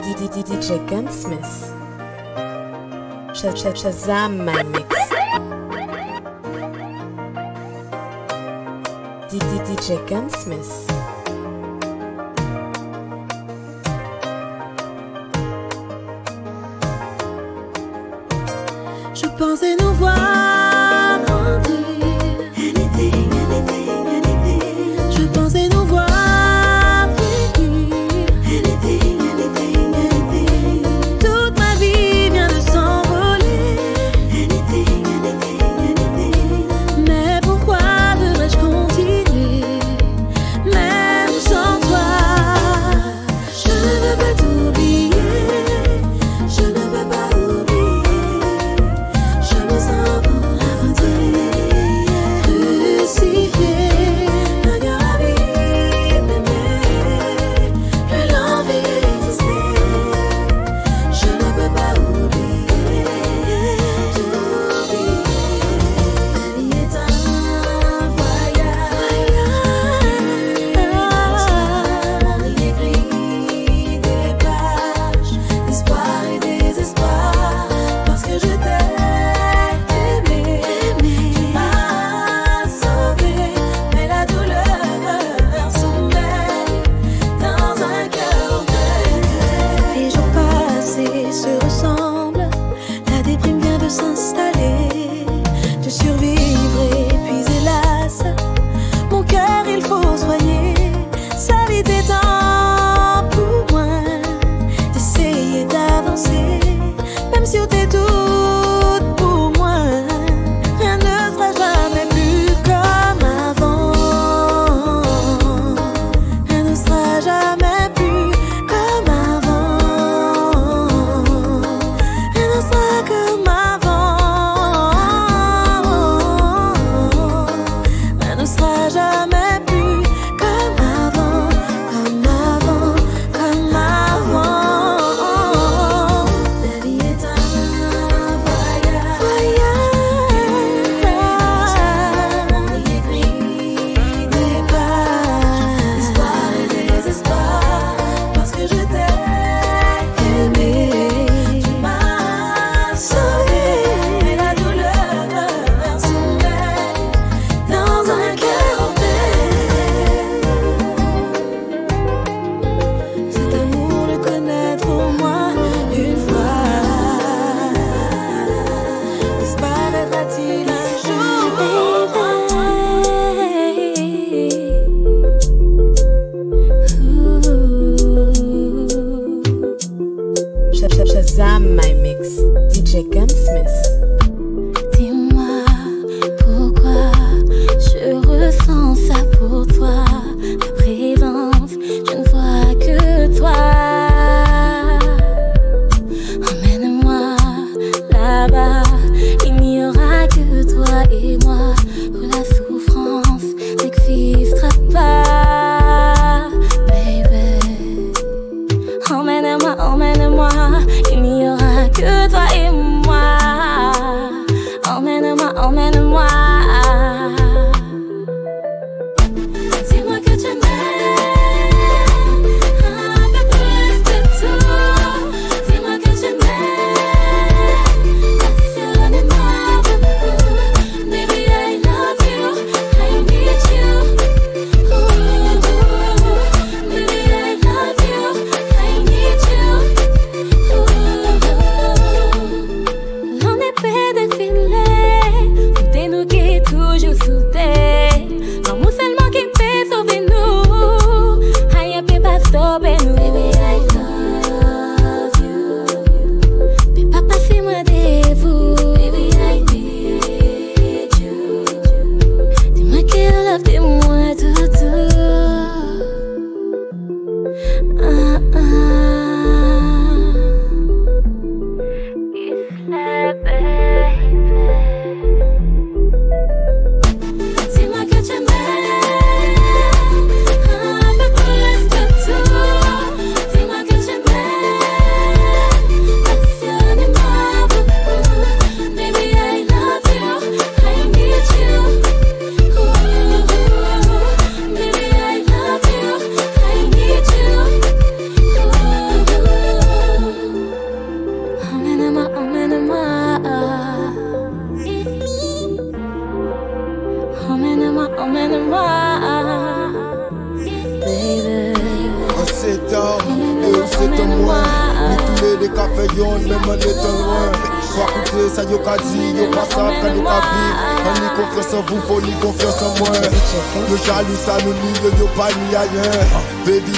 DJ Gunsmith. Sh- sh- Shazam mix. DJ Gunsmith. Je pensais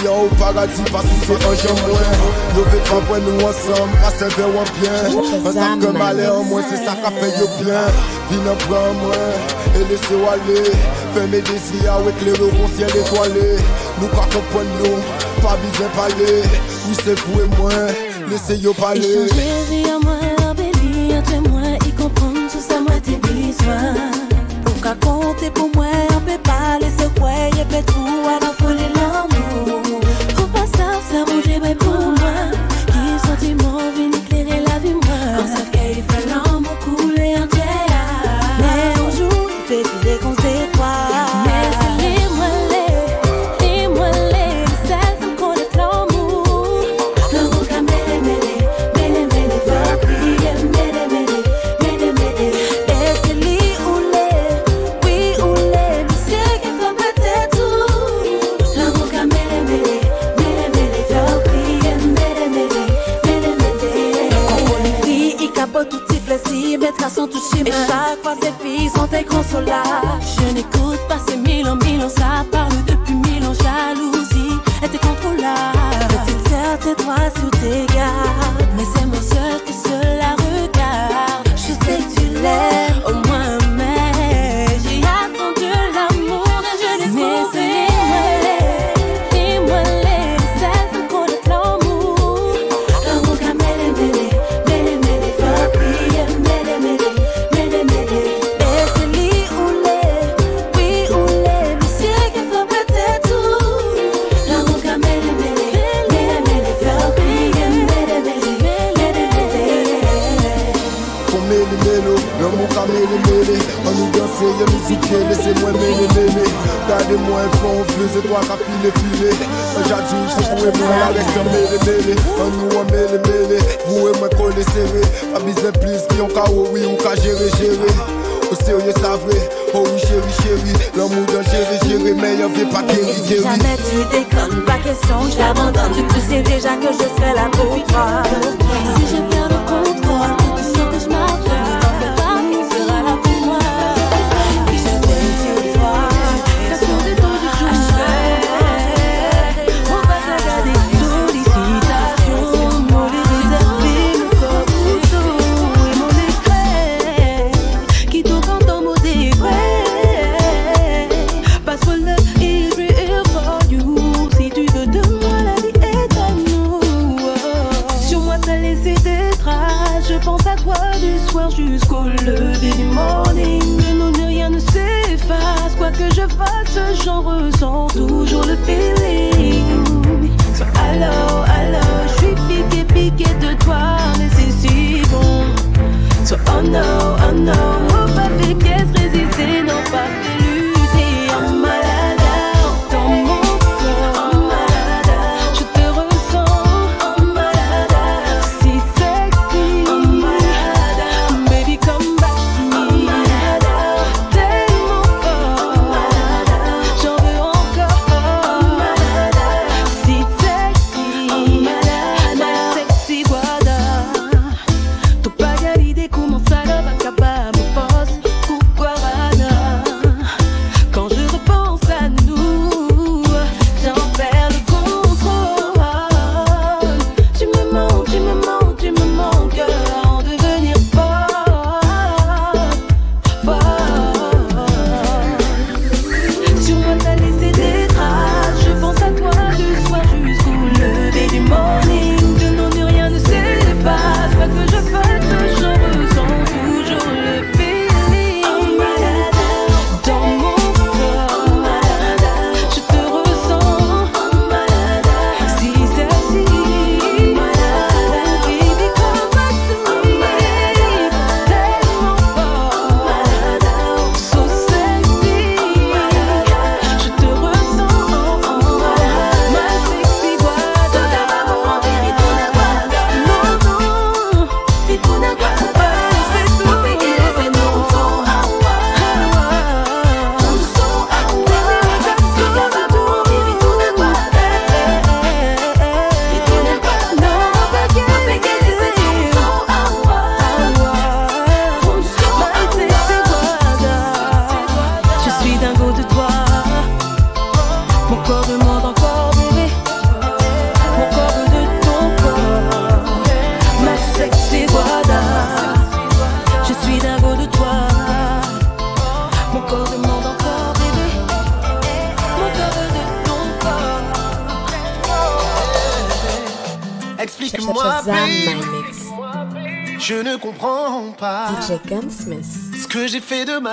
yon ou paradis Pasi se an jen mwen Leve anpwen nou ansam Pase ve wan plen Ansam ke male an mwen Se sa ka fe yo plen Vin an pran mwen E lese wale Feme desi ya wek le ro kon sien etoale Nou ka kompwen nou Pa bizen pale Ou se fou e mwen Lese yo pale E chanje vi an mwen Abeli entre mwen Y kompran sou sa mwen te biswa Ou ka konte pou mwen An pe pale se kwe Ye pe tou ane bay pour moi. Qui sentiment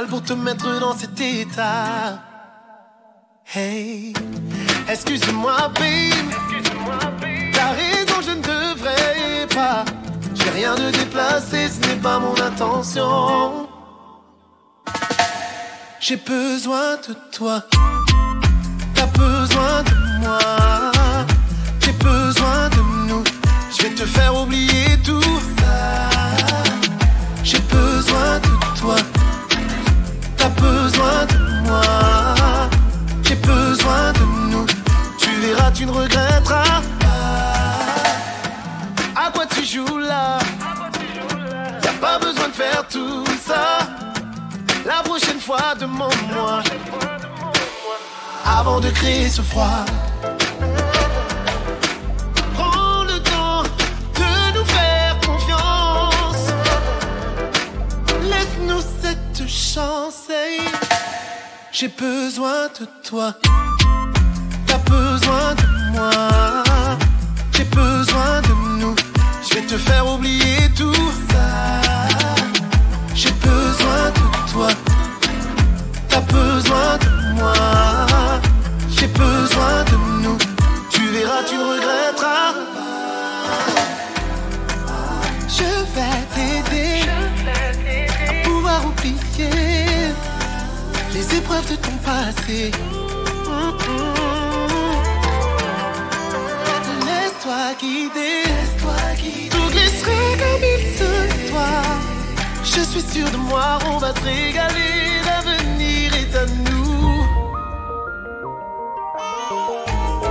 pour te mettre dans cet état. Hey, excuse-moi, babe. T'as raison, je ne devrais pas. J'ai rien de déplacé, ce n'est pas mon intention. J'ai besoin de toi. T'as besoin de moi. J'ai besoin de nous. Je vais te faire oublier tout ça. J'ai besoin de toi. Moi. J'ai besoin de nous. Tu verras, tu ne regretteras pas. À quoi tu joues là? Y'a pas besoin de faire tout ça. La prochaine fois, demande-moi. Avant de créer ce froid. Prends le temps de nous faire confiance. Laisse-nous cette chance. J'ai besoin de toi. T'as besoin de moi. J'ai besoin de nous. Je vais te faire oublier tout ça. J'ai besoin de toi. T'as besoin de moi. J'ai besoin de nous. Tu verras, tu ne regretteras. Je vais t'aider à pouvoir oublier les épreuves de ton passé. Laisse-toi guider. Tout glisserait comme il se doit. Je suis sûr de moi, on va se régaler. L'avenir est à nous.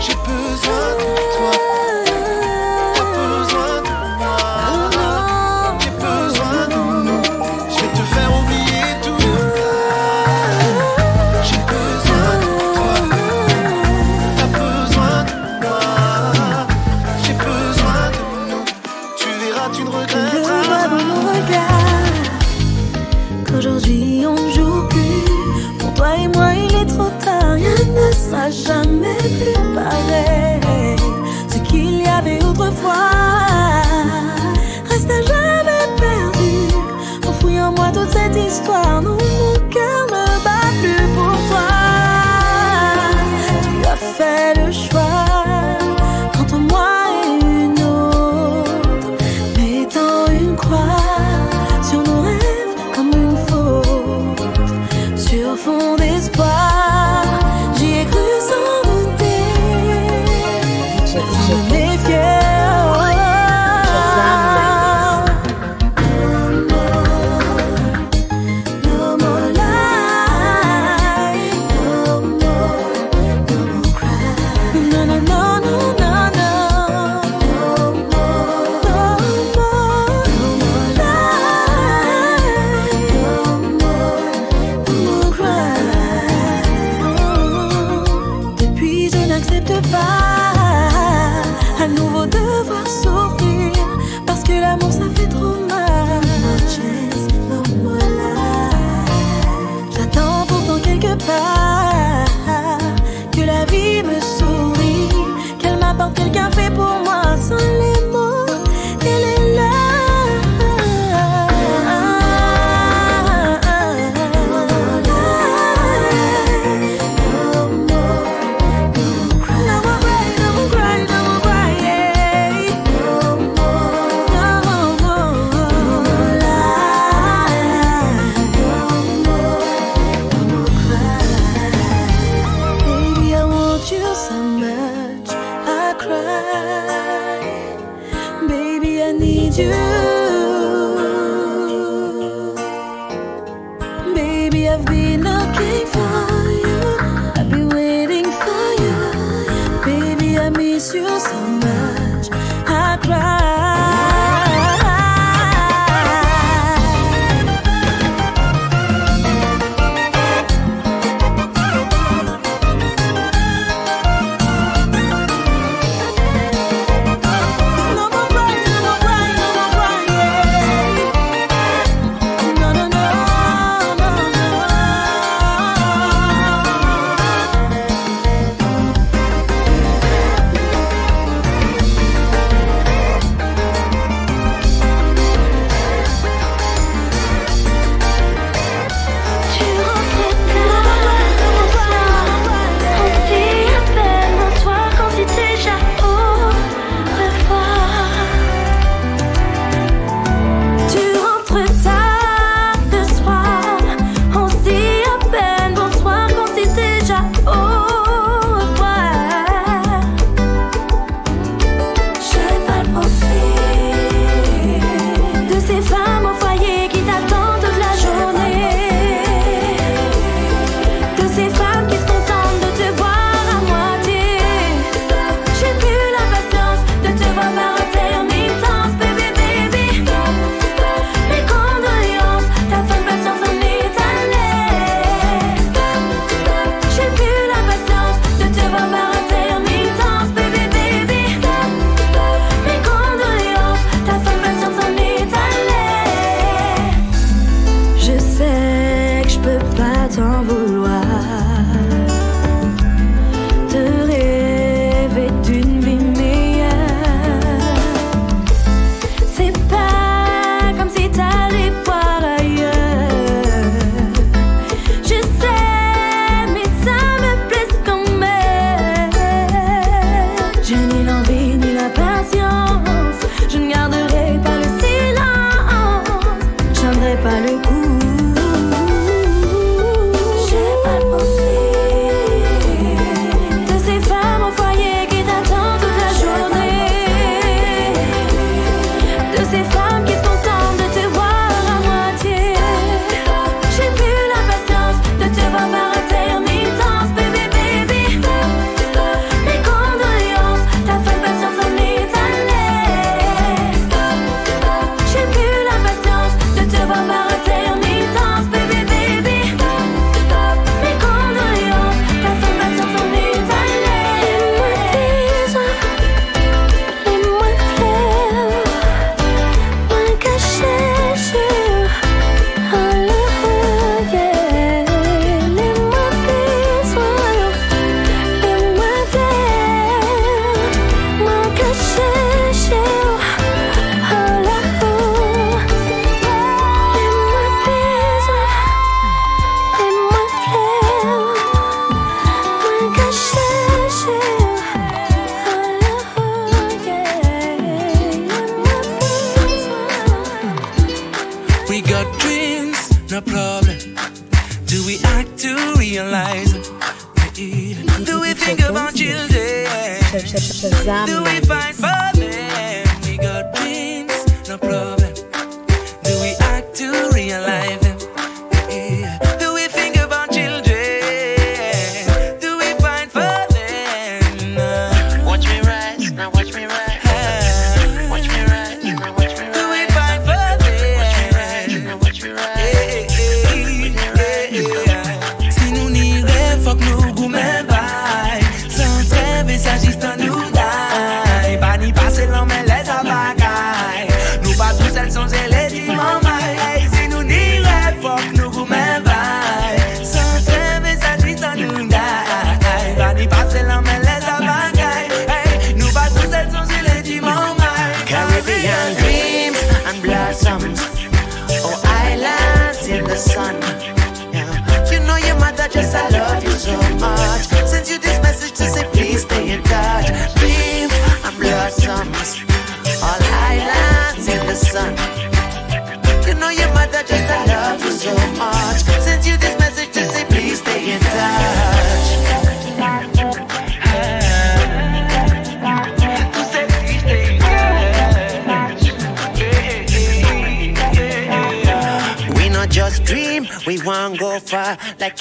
J'ai besoin de toi.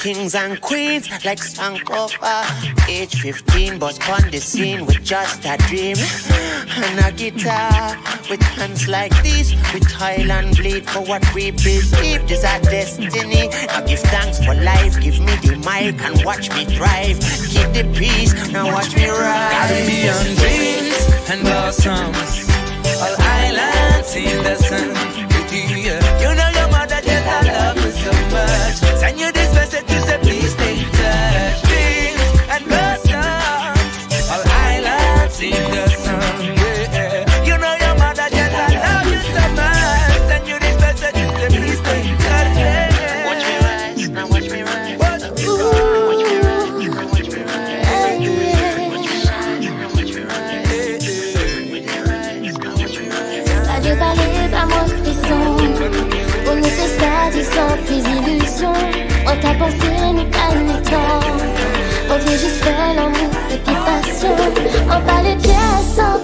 kings and queens like Sankofa. Age 15, but on the scene with just a dream and a guitar. With hands like this, with Highland bleed for what we believe is our destiny. Now give thanks for life, give me the mic and watch me thrive. Keep the peace, now watch me rise. Caribbean dreams and blossoms, all islands in the sun. You know your mother just I love you so much. Send you this message.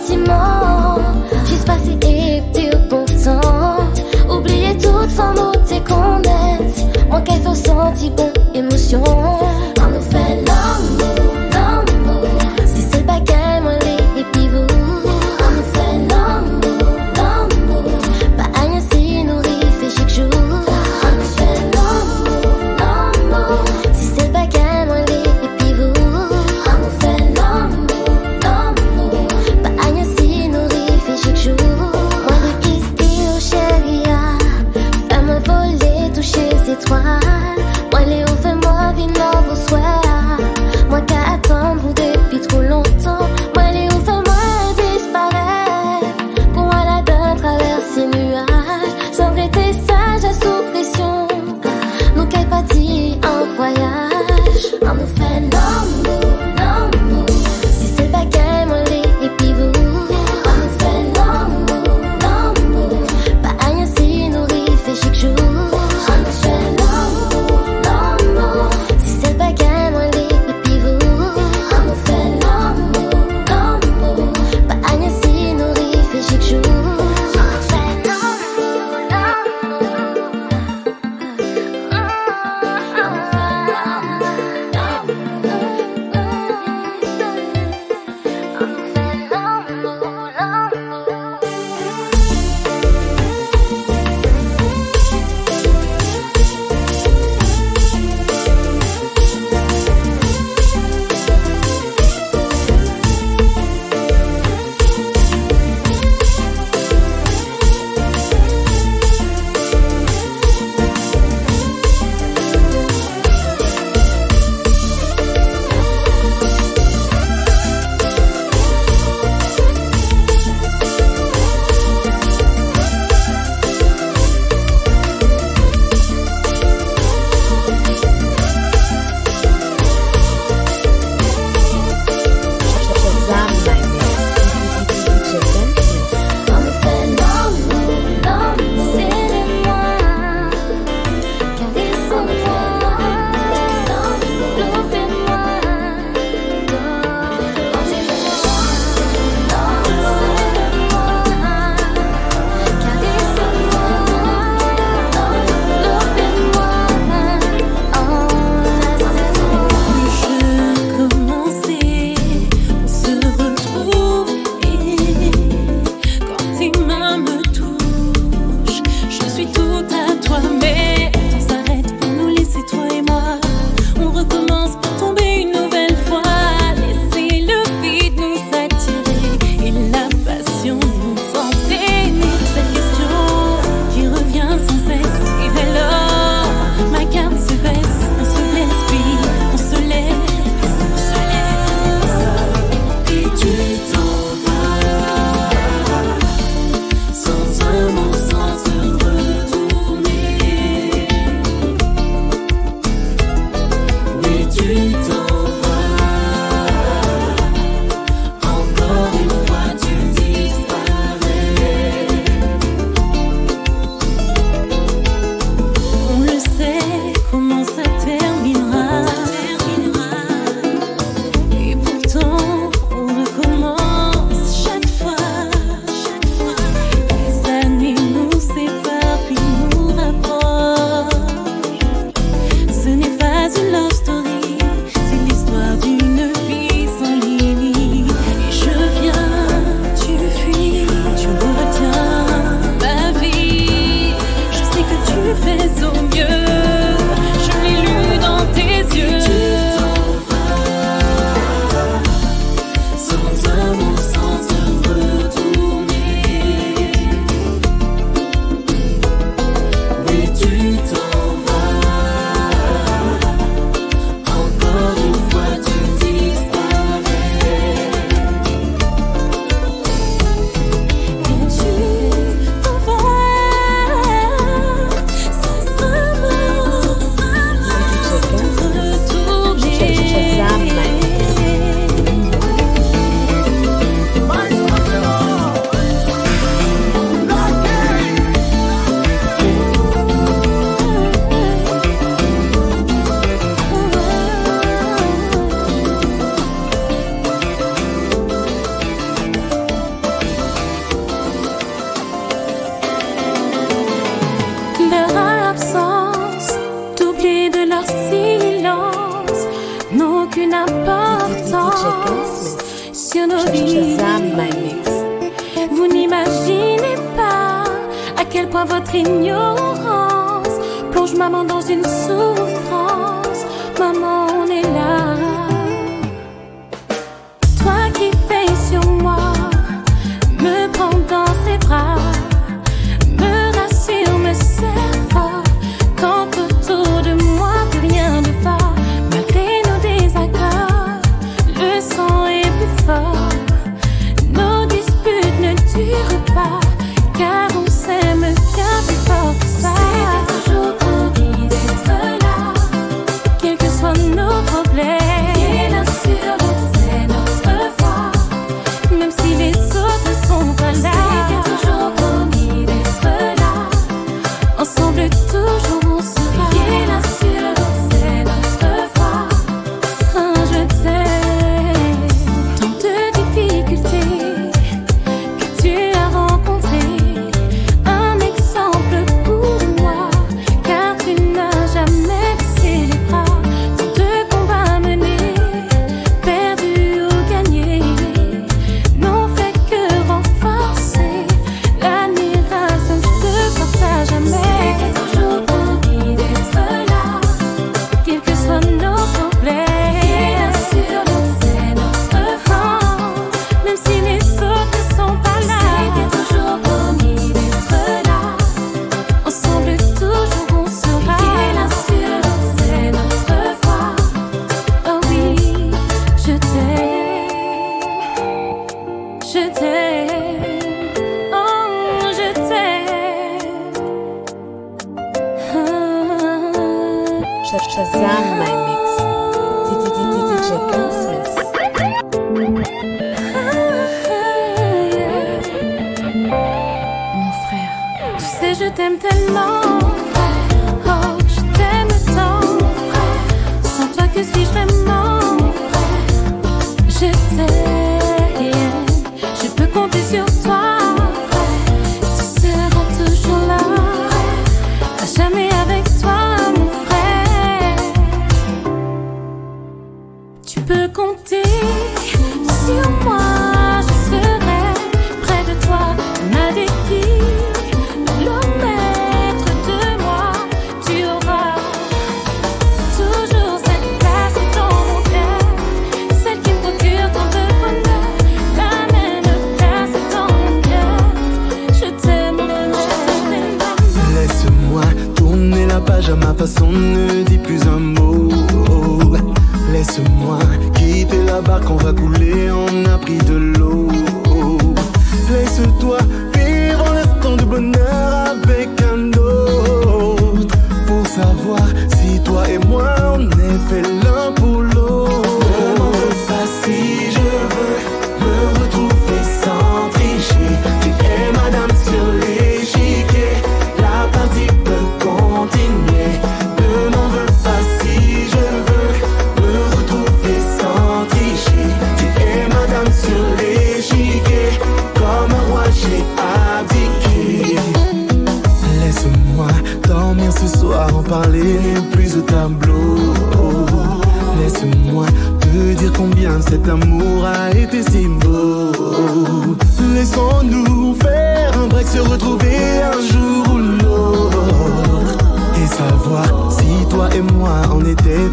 sentiments. J'ai passé et pire pourtant. Oubliez toute sans mots tes qu'on Manquait au sentiment, émotion.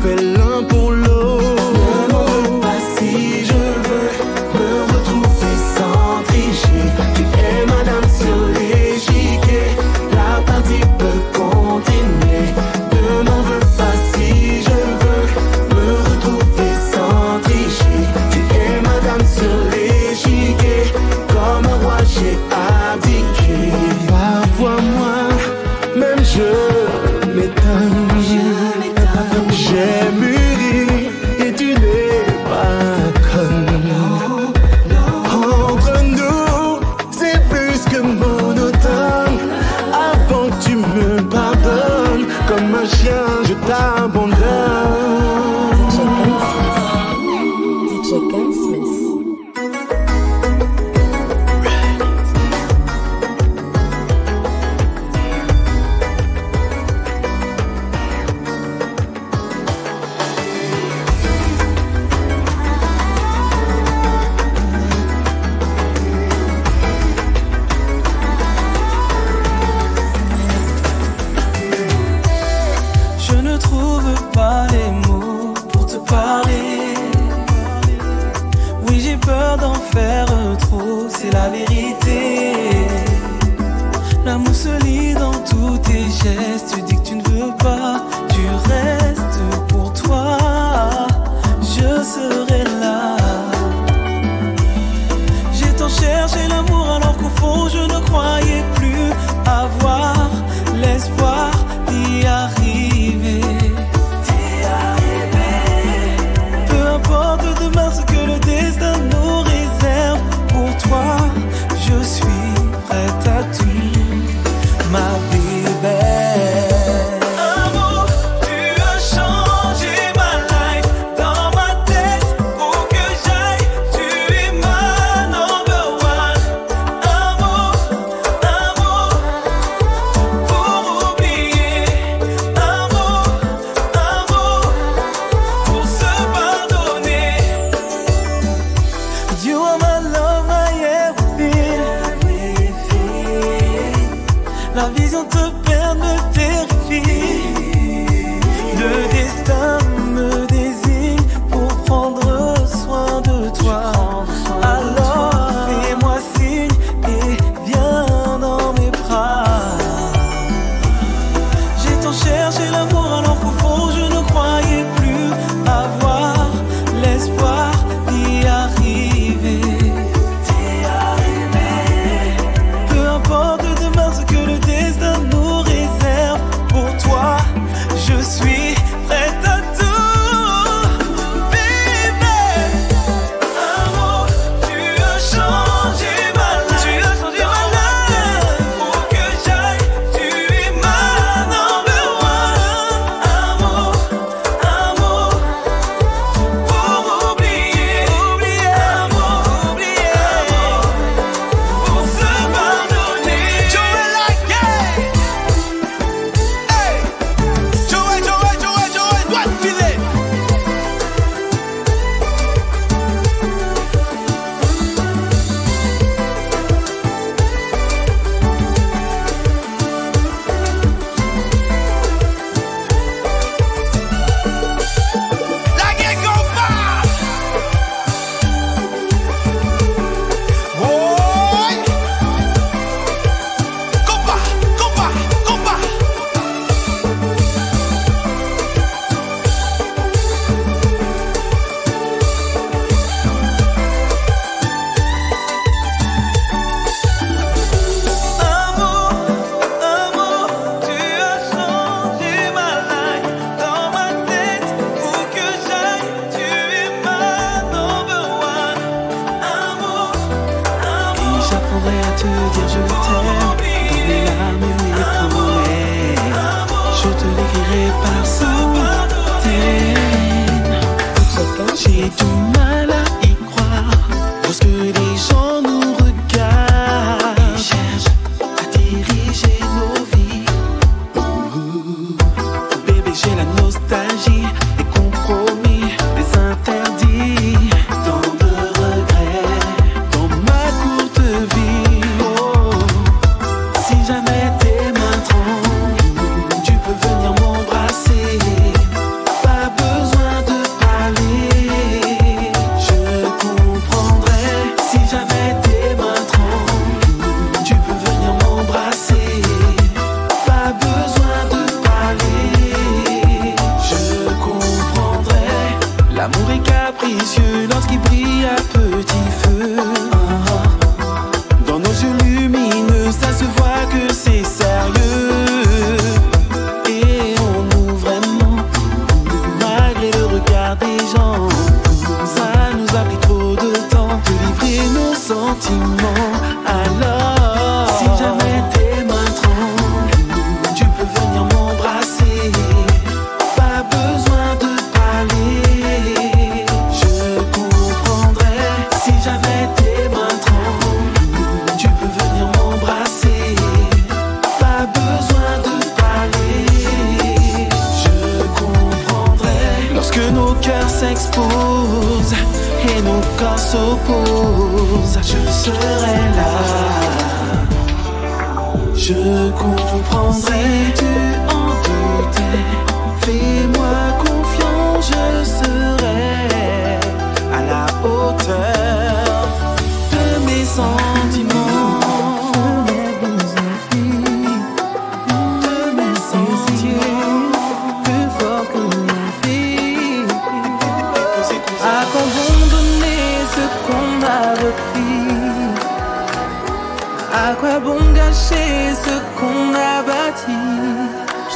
fait l'un pour l'autre. cherchais l'amour alors qu'au fond je ne croyais plus avoir l'espoir.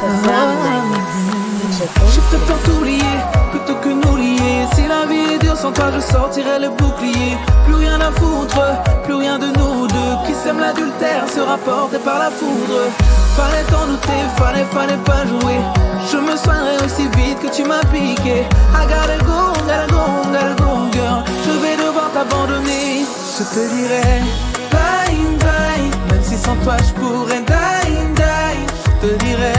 Je préfère t'oublier plutôt que nous lier. Si la vie est dure sans toi, je sortirai le bouclier. Plus rien à foutre, plus rien de nous deux. Qui sème l'adultère sera porté par la foudre. Fallait t'en douter, fallait, fallait pas jouer. Je me soignerai aussi vite que tu m'as piqué. I gotta go, gotta go, girl. Je vais devoir t'abandonner. Je te dirai bye bye. Même si sans toi je pourrais die, te dirai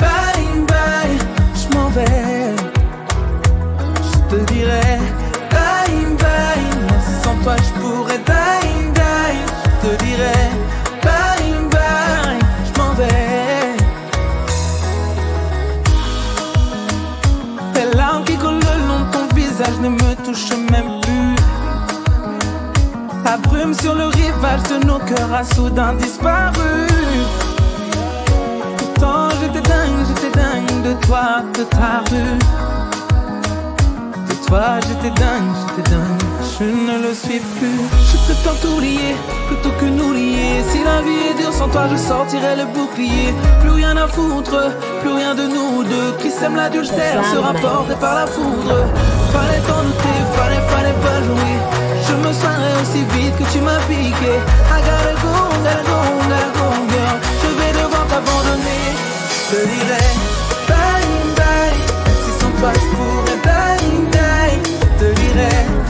bye bye. Je m'en vais. Je te dirai bye bye. Même sans toi je pourrais die, die. Je te dirai bye bye. Je m'en vais. Les larmes qui coulent le long de ton visage ne me touchent même plus. La brume sur le rivage de nos cœurs a soudain disparu. Dingue, de toi, de ta rue. De toi j'étais dingue, j'étais dingue, je ne le suis plus. Je préfère t'oublier plutôt que nous lier. Si la vie est dure sans toi, je sortirai le bouclier. Plus rien à foutre, plus rien de nous deux. Qui sème l'adultère sera porté par la foudre. Fallait t'en douter, fallait, fallait pas jouer. Je me soignerai aussi vite que tu m'as piqué. I gotta go, gotta go, gotta go, girl. Je vais devoir t'abandonner. Je te dirai bye bye. Même si sans toi je pourrais die, die. Je te dirai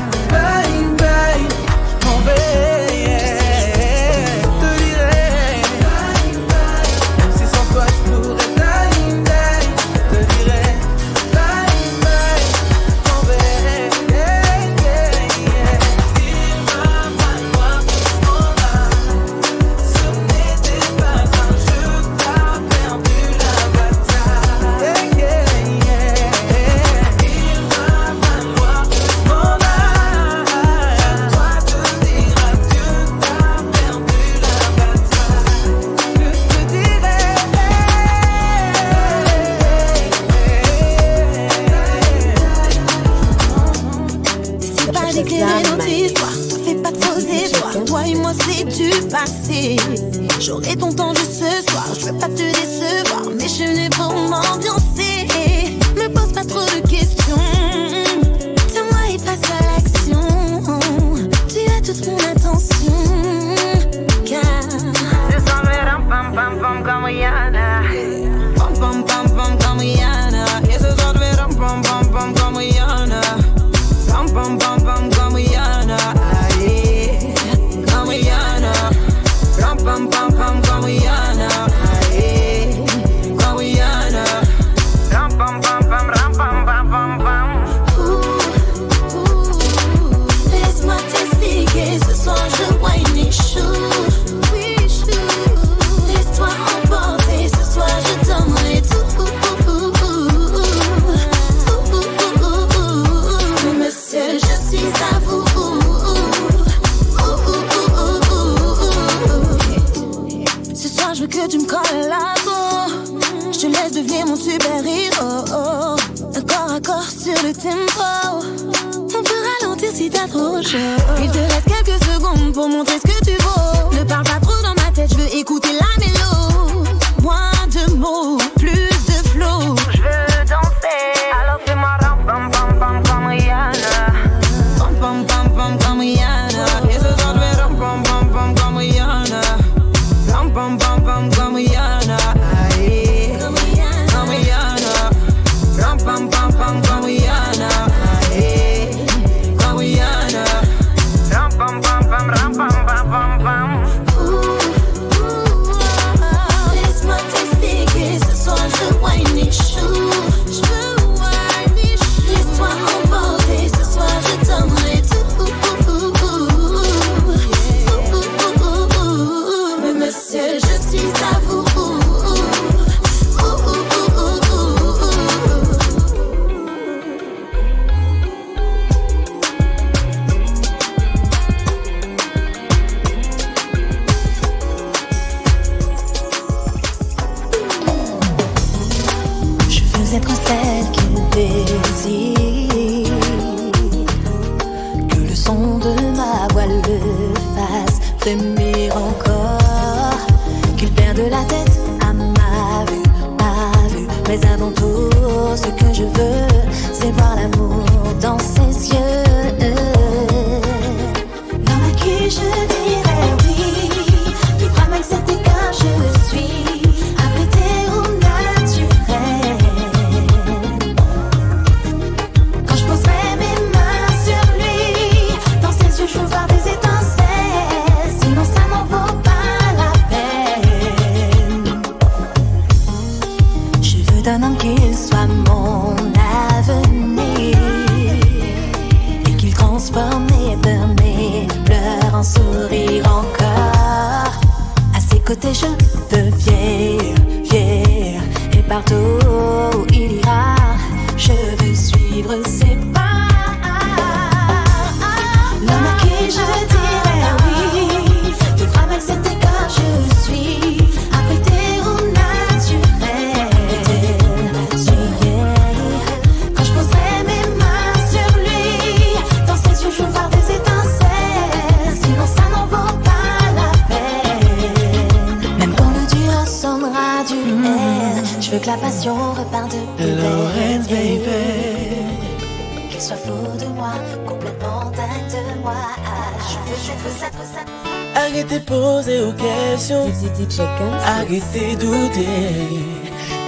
Arrêtez douter.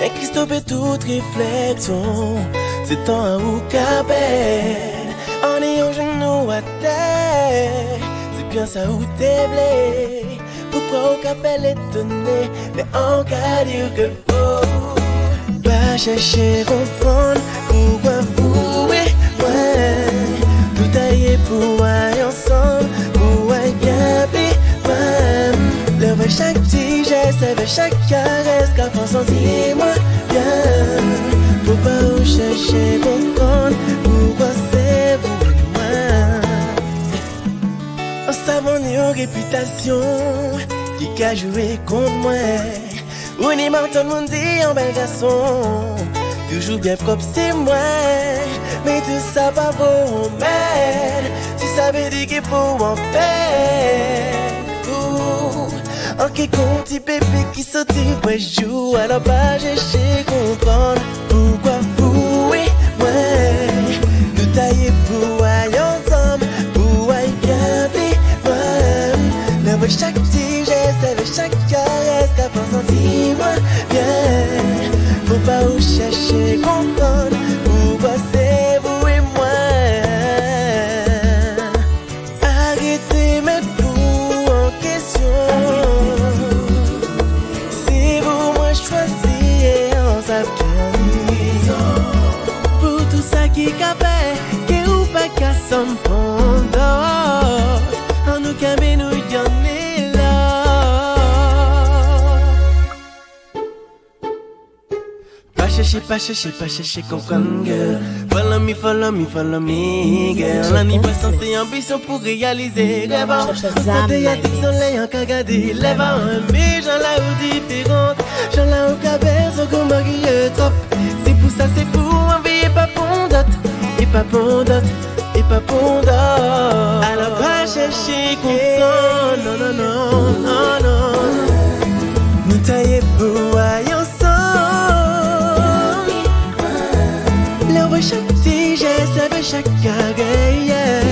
Et qui stoppe toute réflexion. C'est temps à vous caper En ayant genou à terre C'est bien ça où t'es blé Pourquoi au capel étonné? Mais en cas dire que faut Pas chercher comprendre pour aller ensemble Pour aller bien Le chaque Seve chaque caresse. Qu'à France senti-moi bien. Faut pas chercher comprendre Pourquoi c'est et moi? En savant ni en réputation Qui a joué contre moi. Ou ni tout le monde dit en bel garçon. Toujours bien propre c'est moi Mais tout ça pas pour Si ça veut dire qu'il faut en faire. Ok, petit bébé qui saute moi joue. Alors pas j'ai comprendre Pourquoi vous et moi Nous tailler pour aller ensemble Pour aller bien moi Mais chaque petit geste chaque caresse Qu'à sentir moi bien. Faut pas où chercher comprendre Pas chercher, pas chercher, pas chercher comprendre girl Follow me, follow me, follow me girl. L'anniversaire c'est ambition pour réaliser rêve Constater y'a des soleil en cagadi Lève un mais j'en la ou différente J'en la ou cabelle, sans qu'on marie trop C'est pour ça, c'est pour envier pas pondote Et pas pondote et pas pour d'or. Elle a pas cherché comprendre, non, non, non, non, non. Nous taillons pour aller ensemble. Le chaque petit geste,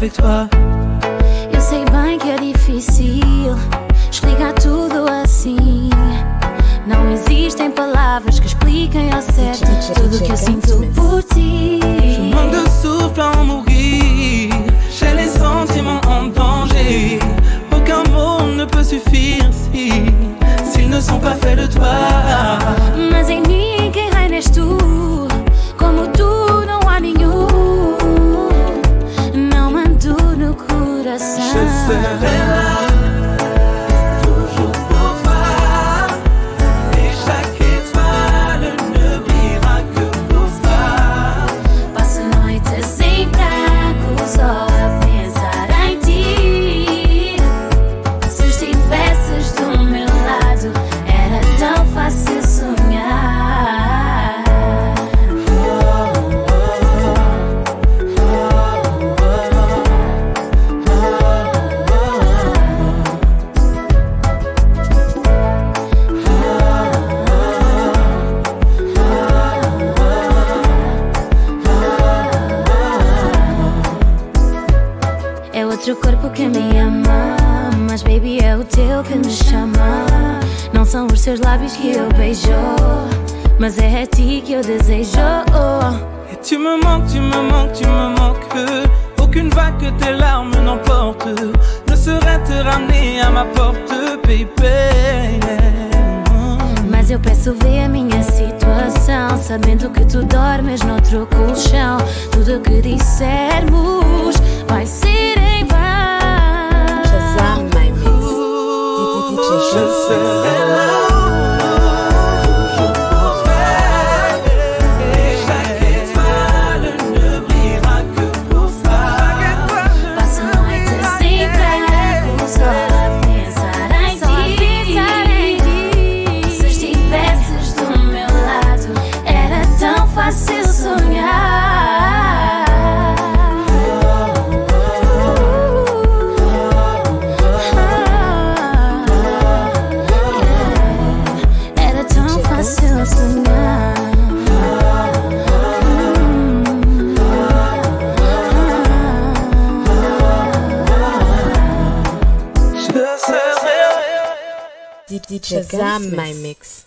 avec toi. os seus lábios que eu beijou, Mas é a ti que eu desejo. Tu me manques, tu me manques, tu me manques. Aucune vague que tes larmes n'emportent Ne serait te ramener à ma porte, baby? Mas eu peço ver a minha situação. Sabendo que tu dormes noutro colchão. Tudo o que dissermos vai ser What you just said. Shazam, Shazam my mix.